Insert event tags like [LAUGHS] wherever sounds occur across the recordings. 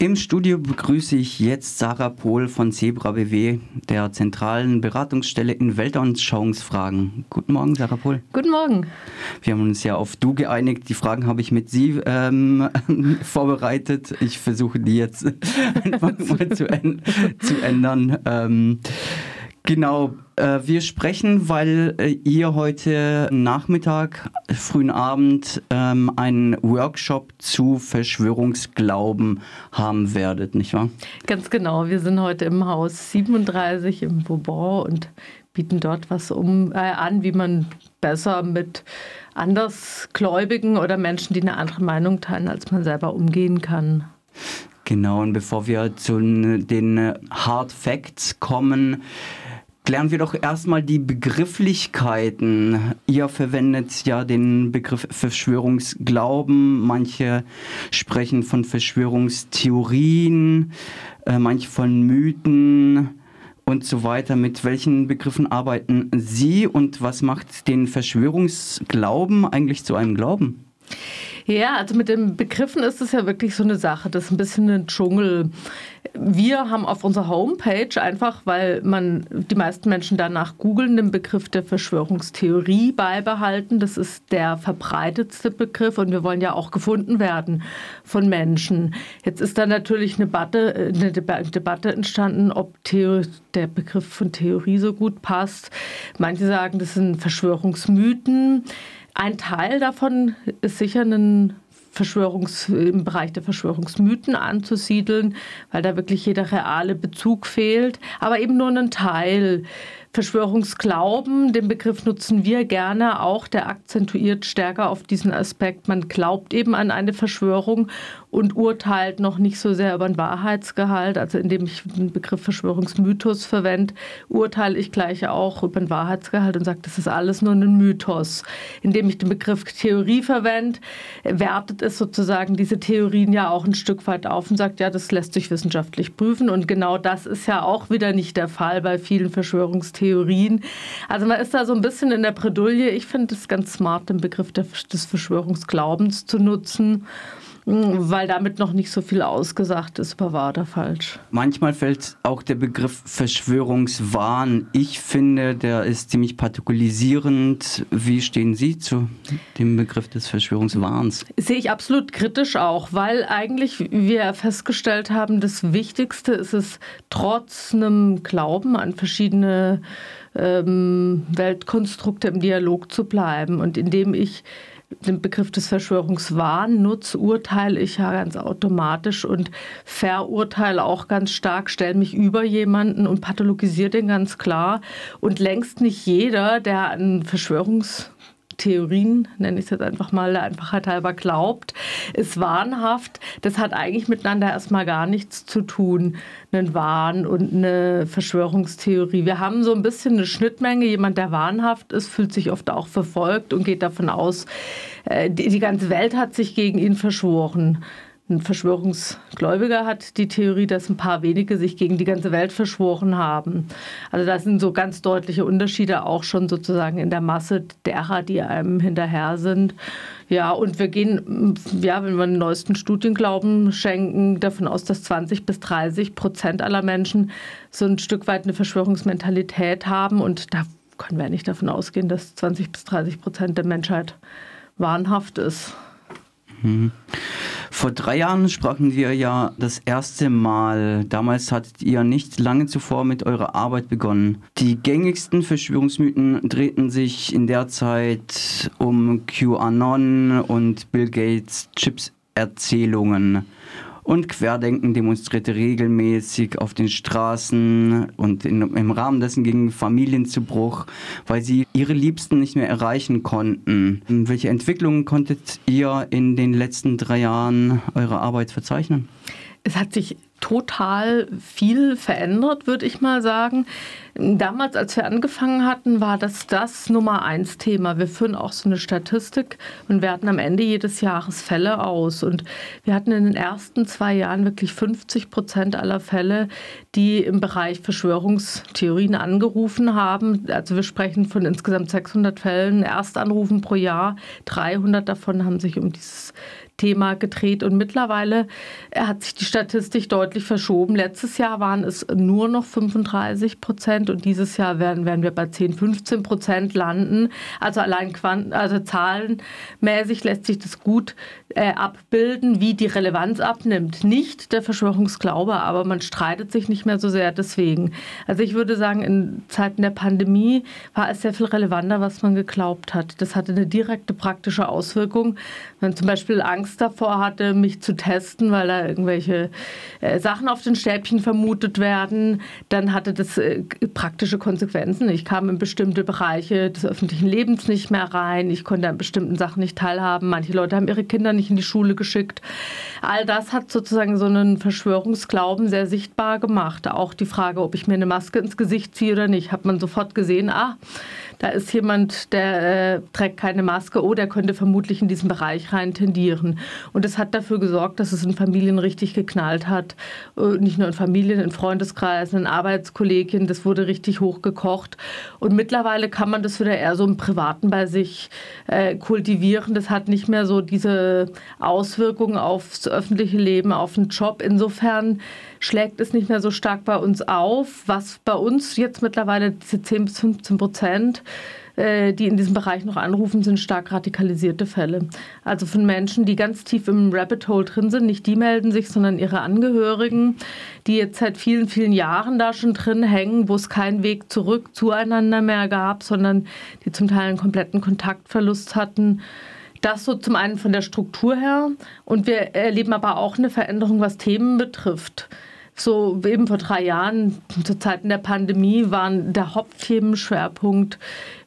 Im Studio begrüße ich jetzt Sarah Pohl von Zebra BW, der zentralen Beratungsstelle in Weltanschauungsfragen. Guten Morgen, Sarah Pohl. Guten Morgen. Wir haben uns ja auf Du geeinigt. Die Fragen habe ich mit Sie ähm, [LAUGHS] vorbereitet. Ich versuche die jetzt [LAUGHS] einfach mal zu, ändern. Ähm, Genau, äh, wir sprechen, weil äh, ihr heute Nachmittag, frühen Abend ähm, einen Workshop zu Verschwörungsglauben haben werdet, nicht wahr? Ganz genau, wir sind heute im Haus 37 im Bourbon und bieten dort was um, äh, an, wie man besser mit Andersgläubigen oder Menschen, die eine andere Meinung teilen, als man selber umgehen kann. Genau, und bevor wir zu den Hard Facts kommen, Klären wir doch erstmal die Begrifflichkeiten. Ihr verwendet ja den Begriff Verschwörungsglauben. Manche sprechen von Verschwörungstheorien, äh, manche von Mythen und so weiter. Mit welchen Begriffen arbeiten Sie und was macht den Verschwörungsglauben eigentlich zu einem Glauben? Ja, also mit den Begriffen ist es ja wirklich so eine Sache. Das ist ein bisschen ein Dschungel. Wir haben auf unserer Homepage einfach, weil man die meisten Menschen danach googeln, den Begriff der Verschwörungstheorie beibehalten. Das ist der verbreitetste Begriff und wir wollen ja auch gefunden werden von Menschen. Jetzt ist da natürlich eine Debatte, eine Debatte entstanden, ob Theor der Begriff von Theorie so gut passt. Manche sagen, das sind Verschwörungsmythen. Ein Teil davon ist sicher ein Verschwörungs, im Bereich der Verschwörungsmythen anzusiedeln, weil da wirklich jeder reale Bezug fehlt, aber eben nur ein Teil. Verschwörungsglauben, den Begriff nutzen wir gerne auch, der akzentuiert stärker auf diesen Aspekt. Man glaubt eben an eine Verschwörung und urteilt noch nicht so sehr über den Wahrheitsgehalt. Also indem ich den Begriff Verschwörungsmythos verwende, urteile ich gleich auch über den Wahrheitsgehalt und sage, das ist alles nur ein Mythos. Indem ich den Begriff Theorie verwende, wertet es sozusagen diese Theorien ja auch ein Stück weit auf und sagt, ja, das lässt sich wissenschaftlich prüfen. Und genau das ist ja auch wieder nicht der Fall bei vielen Verschwörungstheorien. Also man ist da so ein bisschen in der Bredouille. Ich finde es ganz smart, den Begriff des Verschwörungsglaubens zu nutzen. Weil damit noch nicht so viel ausgesagt ist, war wahr oder falsch. Manchmal fällt auch der Begriff Verschwörungswahn. Ich finde, der ist ziemlich partikulisierend. Wie stehen Sie zu dem Begriff des Verschwörungswahns? Sehe ich absolut kritisch auch, weil eigentlich wir festgestellt haben, das Wichtigste ist es, trotz einem Glauben an verschiedene ähm, Weltkonstrukte im Dialog zu bleiben. Und indem ich den Begriff des Verschwörungswahn nutze, urteile ich ja ganz automatisch und verurteile auch ganz stark, stelle mich über jemanden und pathologisiere den ganz klar. Und längst nicht jeder, der an Verschwörungs Theorien, nenne ich es jetzt einfach mal der Einfachheit halber, glaubt, ist wahnhaft. Das hat eigentlich miteinander erstmal gar nichts zu tun, einen Wahn und eine Verschwörungstheorie. Wir haben so ein bisschen eine Schnittmenge. Jemand, der wahnhaft ist, fühlt sich oft auch verfolgt und geht davon aus, äh, die ganze Welt hat sich gegen ihn verschworen. Ein Verschwörungsgläubiger hat die Theorie, dass ein paar wenige sich gegen die ganze Welt verschworen haben. Also das sind so ganz deutliche Unterschiede auch schon sozusagen in der Masse derer, die einem hinterher sind. Ja, und wir gehen, ja, wenn wir den neuesten Studien glauben, schenken davon aus, dass 20 bis 30 Prozent aller Menschen so ein Stück weit eine Verschwörungsmentalität haben. Und da können wir nicht davon ausgehen, dass 20 bis 30 Prozent der Menschheit wahnhaft ist. Mhm. Vor drei Jahren sprachen wir ja das erste Mal. Damals hattet ihr nicht lange zuvor mit eurer Arbeit begonnen. Die gängigsten Verschwörungsmythen drehten sich in der Zeit um QAnon und Bill Gates Chips-Erzählungen. Und Querdenken demonstrierte regelmäßig auf den Straßen und in, im Rahmen dessen gegen Familien zu Bruch, weil sie ihre Liebsten nicht mehr erreichen konnten. Welche Entwicklungen konntet ihr in den letzten drei Jahren eurer Arbeit verzeichnen? Es hat sich total viel verändert, würde ich mal sagen. Damals, als wir angefangen hatten, war das das Nummer eins Thema. Wir führen auch so eine Statistik und werten am Ende jedes Jahres Fälle aus. Und wir hatten in den ersten zwei Jahren wirklich 50 Prozent aller Fälle, die im Bereich Verschwörungstheorien angerufen haben. Also wir sprechen von insgesamt 600 Fällen, Erstanrufen pro Jahr. 300 davon haben sich um dieses Thema gedreht und mittlerweile hat sich die Statistik deutlich verschoben. Letztes Jahr waren es nur noch 35 Prozent und dieses Jahr werden, werden wir bei 10, 15 Prozent landen. Also allein Quant also zahlenmäßig lässt sich das gut äh, abbilden, wie die Relevanz abnimmt. Nicht der Verschwörungsglaube, aber man streitet sich nicht mehr so sehr deswegen. Also ich würde sagen, in Zeiten der Pandemie war es sehr viel relevanter, was man geglaubt hat. Das hatte eine direkte praktische Auswirkung. Wenn zum Beispiel Angst davor hatte, mich zu testen, weil da irgendwelche äh, Sachen auf den Stäbchen vermutet werden, dann hatte das äh, praktische Konsequenzen. Ich kam in bestimmte Bereiche des öffentlichen Lebens nicht mehr rein. Ich konnte an bestimmten Sachen nicht teilhaben. Manche Leute haben ihre Kinder nicht in die Schule geschickt. All das hat sozusagen so einen Verschwörungsglauben sehr sichtbar gemacht. Auch die Frage, ob ich mir eine Maske ins Gesicht ziehe oder nicht, hat man sofort gesehen, ah, da ist jemand, der äh, trägt keine Maske, oh, der könnte vermutlich in diesen Bereich rein tendieren. Und das hat dafür gesorgt, dass es in Familien richtig geknallt hat. Äh, nicht nur in Familien, in Freundeskreisen, in Arbeitskollegen, das wurde richtig hochgekocht. Und mittlerweile kann man das wieder eher so im Privaten bei sich äh, kultivieren. Das hat nicht mehr so diese Auswirkungen aufs öffentliche Leben, auf den Job. Insofern schlägt es nicht mehr so stark bei uns auf, was bei uns jetzt mittlerweile diese 10 bis 15 Prozent äh, die in diesem Bereich noch anrufen, sind stark radikalisierte Fälle. Also von Menschen, die ganz tief im Rabbit Hole drin sind. Nicht die melden sich, sondern ihre Angehörigen, die jetzt seit vielen, vielen Jahren da schon drin hängen, wo es keinen Weg zurück zueinander mehr gab, sondern die zum Teil einen kompletten Kontaktverlust hatten. Das so zum einen von der Struktur her. Und wir erleben aber auch eine Veränderung, was Themen betrifft so eben vor drei Jahren, zu Zeiten der Pandemie, waren der Hauptthemenschwerpunkt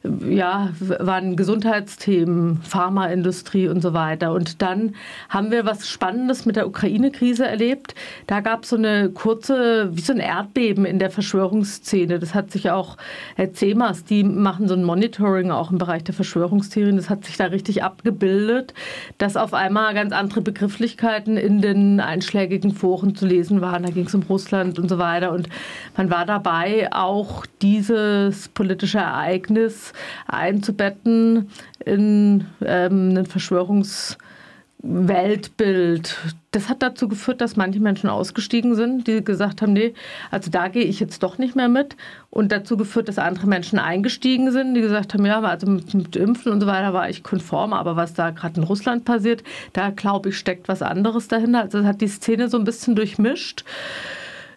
ja, waren Gesundheitsthemen, Pharmaindustrie und so weiter. Und dann haben wir was Spannendes mit der Ukraine-Krise erlebt. Da gab es so eine kurze, wie so ein Erdbeben in der Verschwörungsszene. Das hat sich auch Herr Zemas, die machen so ein Monitoring auch im Bereich der Verschwörungstheorien. Das hat sich da richtig abgebildet, dass auf einmal ganz andere Begrifflichkeiten in den einschlägigen Foren zu lesen waren. Da ging es um Russland und so weiter. Und man war dabei, auch dieses politische Ereignis einzubetten in ähm, ein Verschwörungsweltbild. Das hat dazu geführt, dass manche Menschen ausgestiegen sind, die gesagt haben, nee, also da gehe ich jetzt doch nicht mehr mit. Und dazu geführt, dass andere Menschen eingestiegen sind, die gesagt haben, ja, also mit, mit Impfen und so weiter war ich konform, aber was da gerade in Russland passiert, da glaube ich, steckt was anderes dahinter. Also das hat die Szene so ein bisschen durchmischt.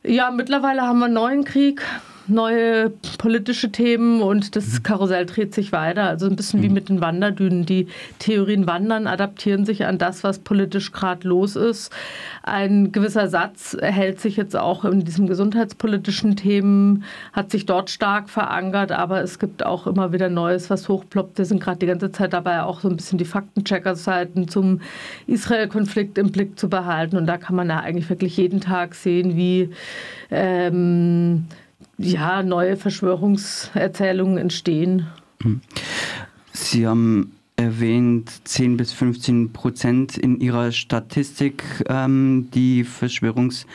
Ja, mittlerweile haben wir einen neuen Krieg neue politische Themen und das mhm. Karussell dreht sich weiter. Also ein bisschen wie mhm. mit den Wanderdünen. Die Theorien wandern, adaptieren sich an das, was politisch gerade los ist. Ein gewisser Satz hält sich jetzt auch in diesen gesundheitspolitischen Themen, hat sich dort stark verankert, aber es gibt auch immer wieder Neues, was hochploppt. Wir sind gerade die ganze Zeit dabei, auch so ein bisschen die Faktenchecker-Seiten zum Israel-Konflikt im Blick zu behalten. Und da kann man ja eigentlich wirklich jeden Tag sehen, wie ähm, ja, neue Verschwörungserzählungen entstehen. Hm. Sie haben erwähnt 10 bis 15 Prozent in Ihrer Statistik, ähm, die Verschwörungs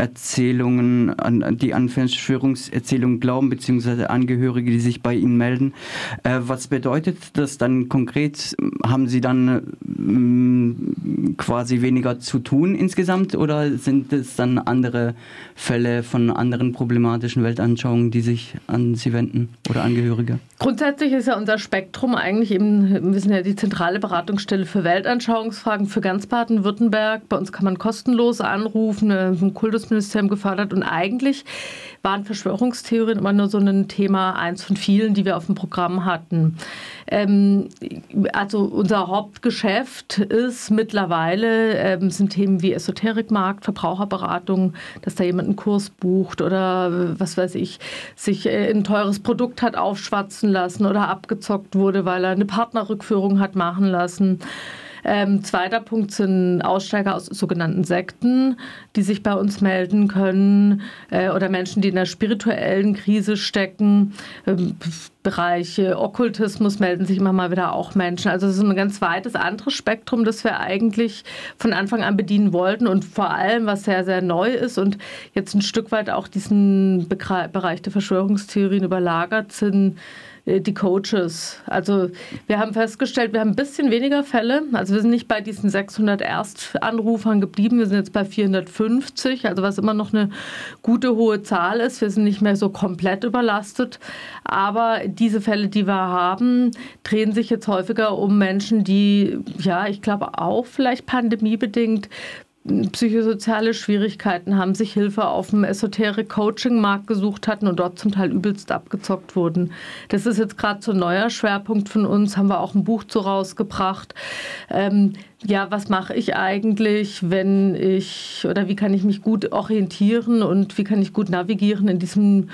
Erzählungen, an, die an Verschwörungserzählungen glauben, beziehungsweise Angehörige, die sich bei ihnen melden. Äh, was bedeutet das dann konkret? Haben Sie dann äh, quasi weniger zu tun insgesamt oder sind es dann andere Fälle von anderen problematischen Weltanschauungen, die sich an Sie wenden oder Angehörige? Grundsätzlich ist ja unser Spektrum eigentlich eben, wir sind ja die zentrale Beratungsstelle für Weltanschauungsfragen für ganz Baden-Württemberg. Bei uns kann man kostenlos anrufen, ein Kultus Bildungsministerium gefördert und eigentlich waren Verschwörungstheorien immer nur so ein Thema, eins von vielen, die wir auf dem Programm hatten. Ähm, also unser Hauptgeschäft ist mittlerweile, ähm, sind Themen wie Esoterikmarkt, Verbraucherberatung, dass da jemand einen Kurs bucht oder was weiß ich, sich äh, ein teures Produkt hat aufschwatzen lassen oder abgezockt wurde, weil er eine Partnerrückführung hat machen lassen. Ähm, zweiter Punkt sind Aussteiger aus sogenannten Sekten, die sich bei uns melden können äh, oder Menschen, die in einer spirituellen Krise stecken. Ähm, Bereich Okkultismus melden sich immer mal wieder auch Menschen. Also es ist ein ganz weites anderes Spektrum, das wir eigentlich von Anfang an bedienen wollten und vor allem, was sehr, sehr neu ist und jetzt ein Stück weit auch diesen Bereich der Verschwörungstheorien überlagert sind, die Coaches. Also wir haben festgestellt, wir haben ein bisschen weniger Fälle. Also wir sind nicht bei diesen 600 Erstanrufern geblieben, wir sind jetzt bei 450, also was immer noch eine gute hohe Zahl ist. Wir sind nicht mehr so komplett überlastet. Aber diese Fälle, die wir haben, drehen sich jetzt häufiger um Menschen, die, ja, ich glaube auch vielleicht pandemiebedingt psychosoziale Schwierigkeiten haben, sich Hilfe auf dem Esoterik-Coaching-Markt gesucht hatten und dort zum Teil übelst abgezockt wurden. Das ist jetzt gerade so ein neuer Schwerpunkt von uns, haben wir auch ein Buch zu rausgebracht. Ähm, ja, was mache ich eigentlich, wenn ich, oder wie kann ich mich gut orientieren und wie kann ich gut navigieren in diesem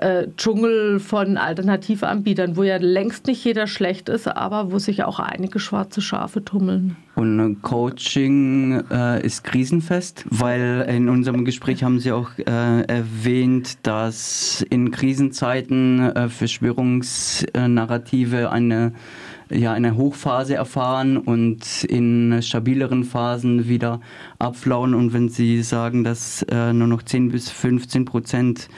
äh, Dschungel von Alternativanbietern, wo ja längst nicht jeder schlecht ist, aber wo sich auch einige schwarze Schafe tummeln. Und Coaching äh, ist krisenfest, weil in unserem Gespräch haben Sie auch äh, erwähnt, dass in Krisenzeiten äh, Verschwörungsnarrative eine ja, eine Hochphase erfahren und in stabileren Phasen wieder abflauen. Und wenn Sie sagen, dass äh, nur noch 10 bis 15 Prozent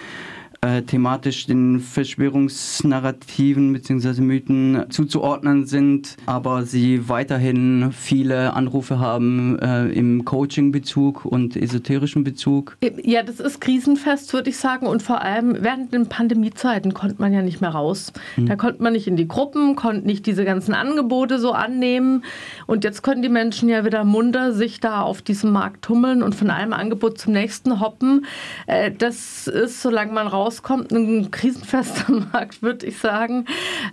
äh, thematisch den Verschwörungsnarrativen bzw. Mythen zuzuordnen sind, aber sie weiterhin viele Anrufe haben äh, im Coaching-Bezug und esoterischen Bezug. Ja, das ist krisenfest, würde ich sagen. Und vor allem während den Pandemiezeiten konnte man ja nicht mehr raus. Mhm. Da konnte man nicht in die Gruppen, konnte nicht diese ganzen Angebote so annehmen. Und jetzt können die Menschen ja wieder munter sich da auf diesem Markt tummeln und von einem Angebot zum nächsten hoppen. Äh, das ist, solange man raus rauskommt, ein krisenfester [LAUGHS] Markt, würde ich sagen.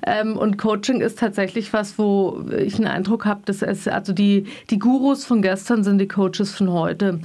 Ähm, und Coaching ist tatsächlich was, wo ich einen Eindruck habe, dass es, also die, die Gurus von gestern sind die Coaches von heute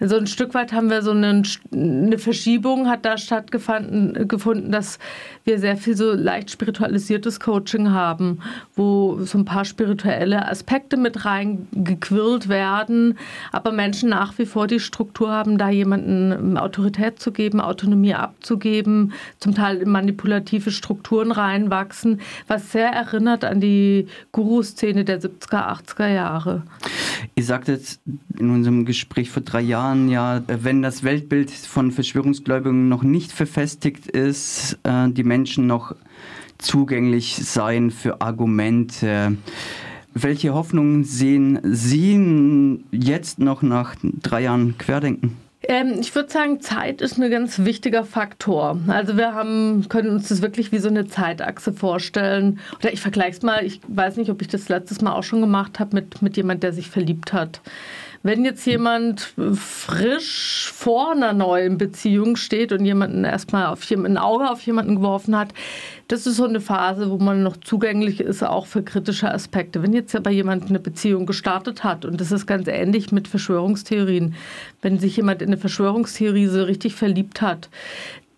so ein Stück weit haben wir so eine, eine Verschiebung hat da stattgefunden, gefunden, dass wir sehr viel so leicht spiritualisiertes Coaching haben, wo so ein paar spirituelle Aspekte mit reingequirlt werden, aber Menschen nach wie vor die Struktur haben, da jemanden Autorität zu geben, Autonomie abzugeben, zum Teil in manipulative Strukturen reinwachsen, was sehr erinnert an die Guru-Szene der 70er, 80er Jahre. Ihr sagtet in unserem Gespräch vor drei Jahren, ja, wenn das Weltbild von Verschwörungsgläubigen noch nicht verfestigt ist, äh, die Menschen noch zugänglich seien für Argumente. Welche Hoffnungen sehen Sie jetzt noch nach drei Jahren Querdenken? Ähm, ich würde sagen, Zeit ist ein ganz wichtiger Faktor. Also wir haben, können uns das wirklich wie so eine Zeitachse vorstellen. Oder ich vergleiche es mal, ich weiß nicht, ob ich das letztes Mal auch schon gemacht habe mit, mit jemand, der sich verliebt hat. Wenn jetzt jemand frisch vor einer neuen Beziehung steht und jemanden erstmal auf ein Auge auf jemanden geworfen hat, das ist so eine Phase, wo man noch zugänglich ist, auch für kritische Aspekte. Wenn jetzt aber jemand eine Beziehung gestartet hat, und das ist ganz ähnlich mit Verschwörungstheorien, wenn sich jemand in eine Verschwörungstheorie so richtig verliebt hat,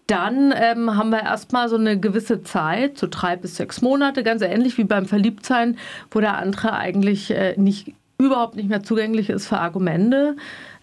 dann ähm, haben wir erstmal so eine gewisse Zeit, so drei bis sechs Monate, ganz ähnlich wie beim Verliebtsein, wo der andere eigentlich äh, nicht überhaupt nicht mehr zugänglich ist für Argumente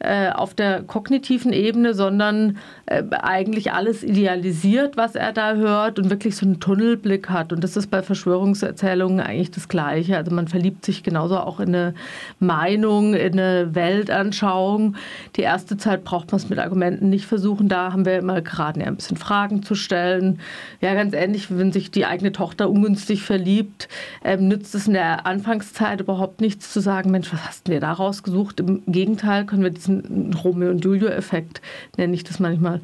äh, auf der kognitiven Ebene, sondern äh, eigentlich alles idealisiert, was er da hört und wirklich so einen Tunnelblick hat. Und das ist bei Verschwörungserzählungen eigentlich das Gleiche. Also man verliebt sich genauso auch in eine Meinung, in eine Weltanschauung. Die erste Zeit braucht man es mit Argumenten nicht versuchen. Da haben wir immer geraten, ein bisschen Fragen zu stellen. Ja, ganz ähnlich, wenn sich die eigene Tochter ungünstig verliebt, ähm, nützt es in der Anfangszeit überhaupt nichts zu sagen, Mensch, was hast du dir da rausgesucht? Im Gegenteil können wir diesen Romeo und Julia-Effekt, nenne ich das manchmal,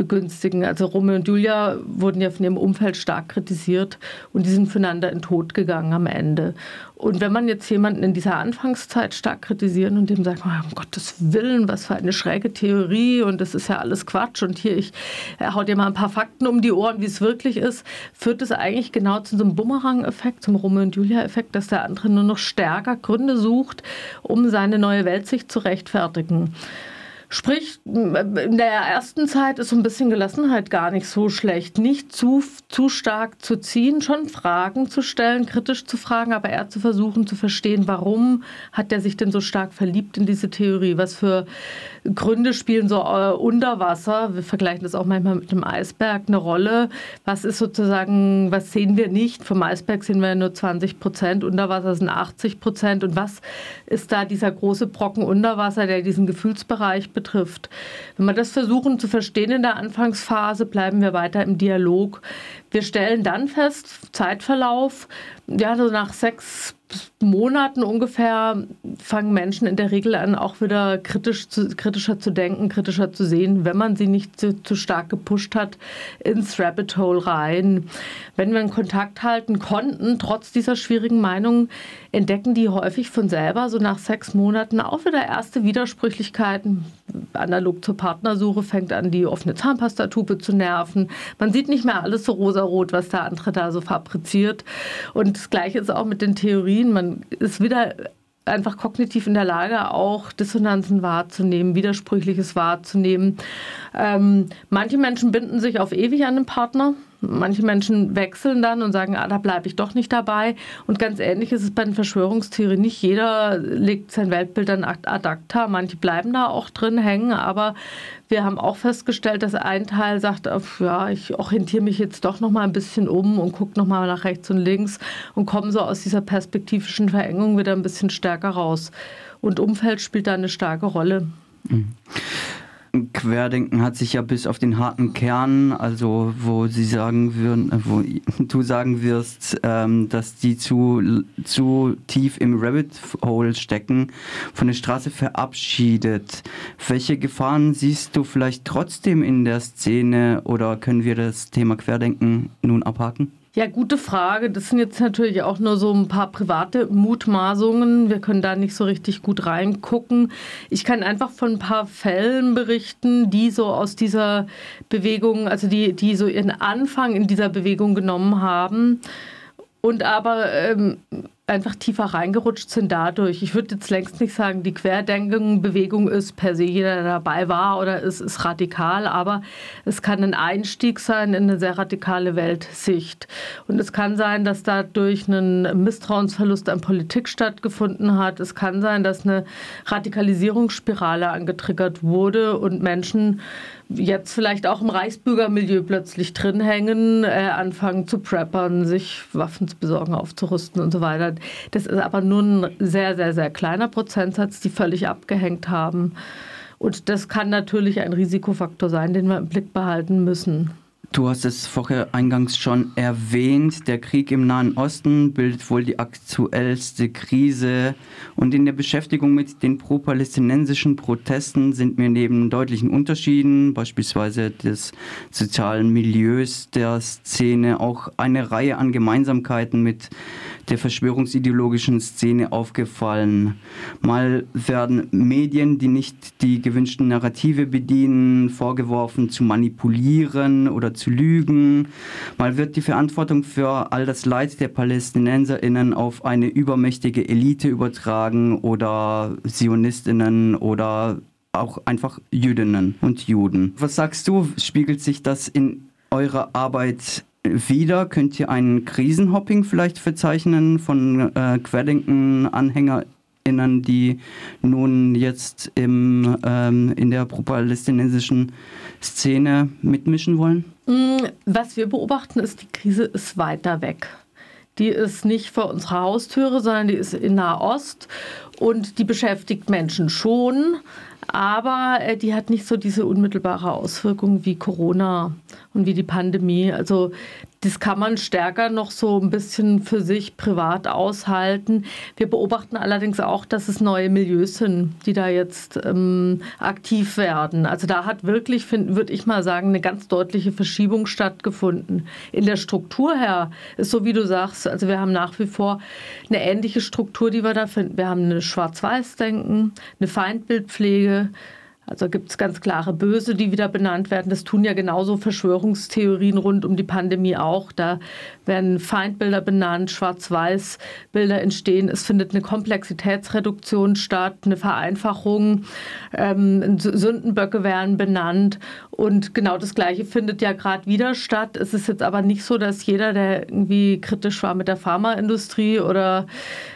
begünstigen. Also Romeo und Julia wurden ja von ihrem Umfeld stark kritisiert und die sind füreinander in Tod gegangen am Ende. Und wenn man jetzt jemanden in dieser Anfangszeit stark kritisieren und dem sagt, oh, um Gottes Willen, was für eine schräge Theorie und das ist ja alles Quatsch und hier, ich hau dir mal ein paar Fakten um die Ohren, wie es wirklich ist, führt es eigentlich genau zu so einem Bumerang-Effekt, zum Romeo und Julia-Effekt, dass der andere nur noch stärker Gründe sucht, um seine neue Weltsicht zu rechtfertigen. Sprich, in der ersten Zeit ist so ein bisschen Gelassenheit gar nicht so schlecht. Nicht zu, zu stark zu ziehen, schon Fragen zu stellen, kritisch zu fragen, aber eher zu versuchen zu verstehen, warum hat er sich denn so stark verliebt in diese Theorie? Was für Gründe spielen so äh, unter Wasser? Wir vergleichen das auch manchmal mit einem Eisberg eine Rolle. Was ist sozusagen, was sehen wir nicht? Vom Eisberg sehen wir nur 20 Prozent, unter Wasser sind 80 Prozent. Und was ist da dieser große Brocken unter Wasser, der diesen Gefühlsbereich betrifft? Betrifft. Wenn wir das versuchen zu verstehen in der Anfangsphase, bleiben wir weiter im Dialog. Wir stellen dann fest, Zeitverlauf, ja, so nach sechs Monaten ungefähr fangen Menschen in der Regel an, auch wieder kritisch zu, kritischer zu denken, kritischer zu sehen, wenn man sie nicht zu, zu, stark gepusht hat, ins Rabbit Hole rein. Wenn wir einen Kontakt halten konnten, trotz dieser schwierigen Meinung, entdecken die häufig von selber, so nach sechs Monaten, auch wieder erste Widersprüchlichkeiten. Analog zur Partnersuche fängt an, die offene Zahnpastatube zu nerven. Man sieht nicht mehr alles so rosarot, was der andere da so fabriziert. Und das Gleiche ist auch mit den Theorien. Man ist wieder einfach kognitiv in der Lage, auch Dissonanzen wahrzunehmen, Widersprüchliches wahrzunehmen. Ähm, manche Menschen binden sich auf ewig an den Partner. Manche Menschen wechseln dann und sagen, ah, da bleibe ich doch nicht dabei. Und ganz ähnlich ist es bei den Verschwörungstheorien. Nicht jeder legt sein Weltbild an ad acta. Manche bleiben da auch drin hängen. Aber wir haben auch festgestellt, dass ein Teil sagt, ja, ich orientiere mich jetzt doch noch mal ein bisschen um und gucke noch mal nach rechts und links und komme so aus dieser perspektivischen Verengung wieder ein bisschen stärker raus. Und Umfeld spielt da eine starke Rolle. Mhm. Querdenken hat sich ja bis auf den harten Kern, also wo sie sagen würden, äh, wo [LAUGHS] du sagen wirst, ähm, dass die zu, zu tief im Rabbit Hole stecken, von der Straße verabschiedet. Welche Gefahren siehst du vielleicht trotzdem in der Szene oder können wir das Thema Querdenken nun abhaken? Ja, gute Frage. Das sind jetzt natürlich auch nur so ein paar private Mutmaßungen. Wir können da nicht so richtig gut reingucken. Ich kann einfach von ein paar Fällen berichten, die so aus dieser Bewegung, also die, die so ihren Anfang in dieser Bewegung genommen haben und aber ähm, einfach tiefer reingerutscht sind dadurch. Ich würde jetzt längst nicht sagen, die Querdenkenbewegung ist per se jeder, der dabei war oder ist, ist radikal, aber es kann ein Einstieg sein in eine sehr radikale Weltsicht. Und es kann sein, dass dadurch ein Misstrauensverlust an Politik stattgefunden hat. Es kann sein, dass eine Radikalisierungsspirale angetriggert wurde und Menschen jetzt vielleicht auch im Reichsbürgermilieu plötzlich drin hängen, äh, anfangen zu preppern, sich Waffen zu besorgen, aufzurüsten und so weiter. Das ist aber nur ein sehr, sehr, sehr kleiner Prozentsatz, die völlig abgehängt haben. Und das kann natürlich ein Risikofaktor sein, den wir im Blick behalten müssen. Du hast es vorher eingangs schon erwähnt, der Krieg im Nahen Osten bildet wohl die aktuellste Krise und in der Beschäftigung mit den pro-palästinensischen Protesten sind mir neben deutlichen Unterschieden, beispielsweise des sozialen Milieus der Szene, auch eine Reihe an Gemeinsamkeiten mit der verschwörungsideologischen Szene aufgefallen. Mal werden Medien, die nicht die gewünschten Narrative bedienen, vorgeworfen zu manipulieren oder zu lügen. Mal wird die Verantwortung für all das Leid der Palästinenserinnen auf eine übermächtige Elite übertragen oder Sionistinnen oder auch einfach Jüdinnen und Juden. Was sagst du, spiegelt sich das in eurer Arbeit wieder? Könnt ihr ein Krisenhopping vielleicht verzeichnen von äh, Querdenken-AnhängerInnen, die nun jetzt im, ähm, in der pro-palästinensischen Szene mitmischen wollen? Mm, was wir beobachten, ist, die Krise ist weiter weg. Die ist nicht vor unserer Haustüre, sondern die ist in Nahost und die beschäftigt Menschen schon aber äh, die hat nicht so diese unmittelbare Auswirkung wie Corona und wie die Pandemie. Also das kann man stärker noch so ein bisschen für sich privat aushalten. Wir beobachten allerdings auch, dass es neue Milieus sind, die da jetzt ähm, aktiv werden. Also da hat wirklich, würde ich mal sagen, eine ganz deutliche Verschiebung stattgefunden. In der Struktur her ist so, wie du sagst, also wir haben nach wie vor eine ähnliche Struktur, die wir da finden. Wir haben eine Schwarz-Weiß-Denken, eine Feindbildpflege, also gibt es ganz klare Böse, die wieder benannt werden. Das tun ja genauso Verschwörungstheorien rund um die Pandemie auch. Da werden Feindbilder benannt, Schwarz-Weiß-Bilder entstehen. Es findet eine Komplexitätsreduktion statt, eine Vereinfachung. Ähm, Sündenböcke werden benannt. Und genau das Gleiche findet ja gerade wieder statt. Es ist jetzt aber nicht so, dass jeder, der irgendwie kritisch war mit der Pharmaindustrie oder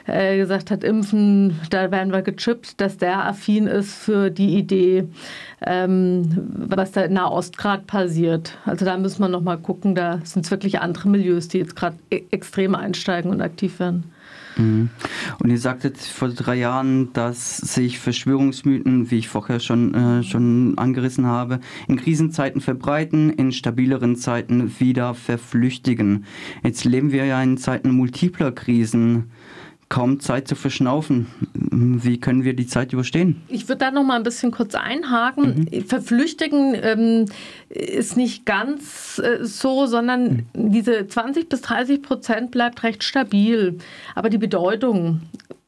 äh, gesagt hat, Impfen, da werden wir gechippt, dass der affin ist für die Idee, ähm, was da in Nahost gerade passiert. Also da müssen wir noch mal gucken, da sind es wirklich andere Milieus, die jetzt gerade extrem einsteigen und aktiv werden. Mhm. Und ihr sagtet vor drei Jahren, dass sich Verschwörungsmythen, wie ich vorher schon, äh, schon angerissen habe, in Krisenzeiten verbreiten, in stabileren Zeiten wieder verflüchtigen. Jetzt leben wir ja in Zeiten multipler Krisen kaum Zeit zu verschnaufen. Wie können wir die Zeit überstehen? Ich würde da noch mal ein bisschen kurz einhaken. Mhm. Verflüchtigen ähm, ist nicht ganz äh, so, sondern mhm. diese 20 bis 30 Prozent bleibt recht stabil. Aber die Bedeutung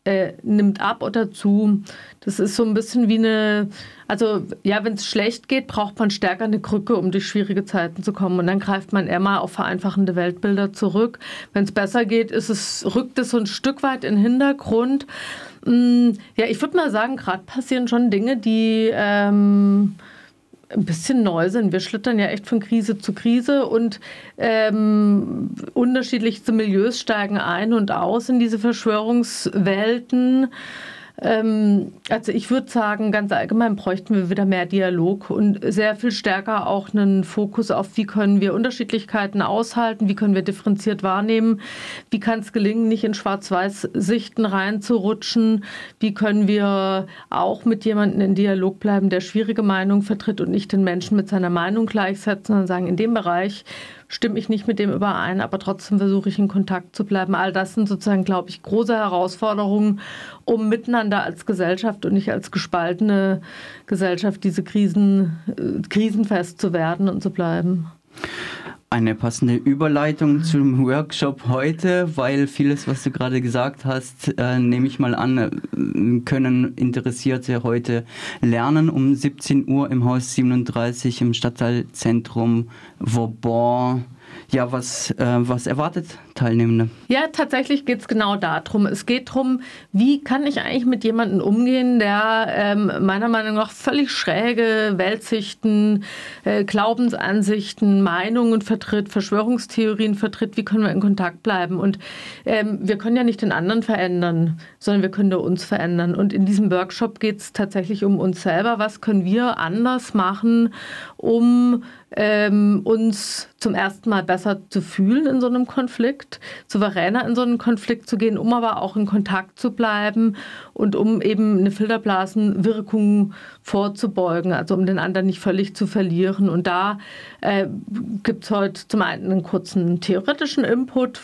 äh, nimmt ab oder zu. Das ist so ein bisschen wie eine, also ja, wenn es schlecht geht, braucht man stärker eine Krücke, um durch schwierige Zeiten zu kommen. Und dann greift man eher mal auf vereinfachende Weltbilder zurück. Wenn es besser geht, ist es, rückt es so ein Stück weit in den Hintergrund. Mm, ja, ich würde mal sagen, gerade passieren schon Dinge, die ähm, ein bisschen neu sind. Wir schlittern ja echt von Krise zu Krise und ähm, unterschiedlichste Milieus steigen ein und aus in diese Verschwörungswelten. Ähm, also ich würde sagen, ganz allgemein bräuchten wir wieder mehr Dialog und sehr viel stärker auch einen Fokus auf, wie können wir Unterschiedlichkeiten aushalten, wie können wir differenziert wahrnehmen, wie kann es gelingen, nicht in Schwarz-Weiß-Sichten reinzurutschen, wie können wir auch mit jemandem in Dialog bleiben, der schwierige Meinungen vertritt und nicht den Menschen mit seiner Meinung gleichsetzen, sondern sagen, in dem Bereich stimme ich nicht mit dem überein, aber trotzdem versuche ich in Kontakt zu bleiben. All das sind sozusagen, glaube ich, große Herausforderungen, um miteinander als Gesellschaft und nicht als gespaltene Gesellschaft diese Krisen, äh, krisenfest zu werden und zu bleiben eine passende Überleitung zum Workshop heute, weil vieles, was du gerade gesagt hast, äh, nehme ich mal an, äh, können Interessierte heute lernen. Um 17 Uhr im Haus 37 im Stadtteilzentrum Vauban. Ja, was, äh, was erwartet Teilnehmende? Ja, tatsächlich geht es genau darum. Es geht darum, wie kann ich eigentlich mit jemandem umgehen, der ähm, meiner Meinung nach völlig schräge Weltsichten, äh, Glaubensansichten, Meinungen vertritt, Verschwörungstheorien vertritt. Wie können wir in Kontakt bleiben? Und ähm, wir können ja nicht den anderen verändern, sondern wir können nur uns verändern. Und in diesem Workshop geht es tatsächlich um uns selber. Was können wir anders machen, um ähm, uns zum ersten Mal besser zu fühlen in so einem Konflikt, souveräner in so einen Konflikt zu gehen, um aber auch in Kontakt zu bleiben und um eben eine Filterblasenwirkung vorzubeugen, also um den anderen nicht völlig zu verlieren. Und da äh, gibt es heute zum einen einen kurzen theoretischen Input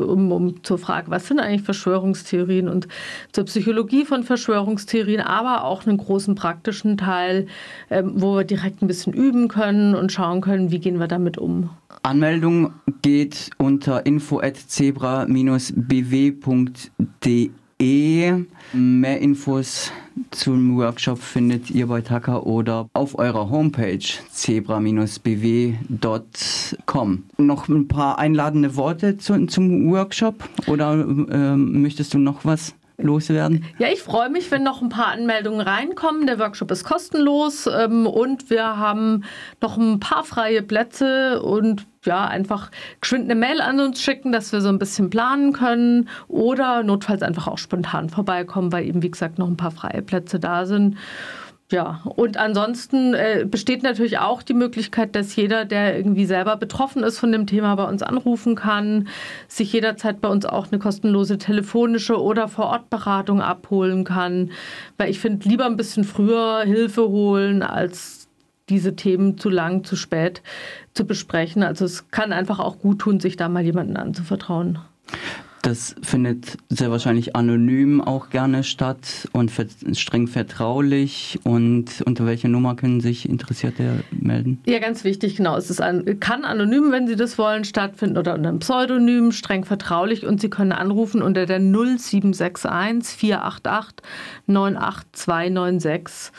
um, um zur Frage, was sind eigentlich Verschwörungstheorien und zur Psychologie von Verschwörungstheorien, aber auch einen großen praktischen Teil, äh, wo wir direkt ein bisschen üben können und schauen können, wie gehen wir damit um. Anmeldung geht unter info@zebra-bw.de. Mehr Infos zum Workshop findet ihr bei Taka oder auf eurer Homepage zebra-bw.com. Noch ein paar einladende Worte zu, zum Workshop oder äh, möchtest du noch was loswerden? Ja, ich freue mich, wenn noch ein paar Anmeldungen reinkommen. Der Workshop ist kostenlos ähm, und wir haben noch ein paar freie Plätze und ja, einfach geschwind eine Mail an uns schicken, dass wir so ein bisschen planen können oder notfalls einfach auch spontan vorbeikommen, weil eben, wie gesagt, noch ein paar freie Plätze da sind. Ja, und ansonsten äh, besteht natürlich auch die Möglichkeit, dass jeder, der irgendwie selber betroffen ist von dem Thema, bei uns anrufen kann, sich jederzeit bei uns auch eine kostenlose telefonische oder Vorortberatung abholen kann. Weil ich finde, lieber ein bisschen früher Hilfe holen, als diese Themen zu lang, zu spät zu besprechen. Also es kann einfach auch gut tun, sich da mal jemanden anzuvertrauen. Das findet sehr wahrscheinlich anonym auch gerne statt und streng vertraulich. Und unter welcher Nummer können sich Interessierte melden? Ja, ganz wichtig, genau. Es ist ein, kann anonym, wenn Sie das wollen, stattfinden oder unter einem Pseudonym, streng vertraulich. Und Sie können anrufen unter der 0761 488 98296.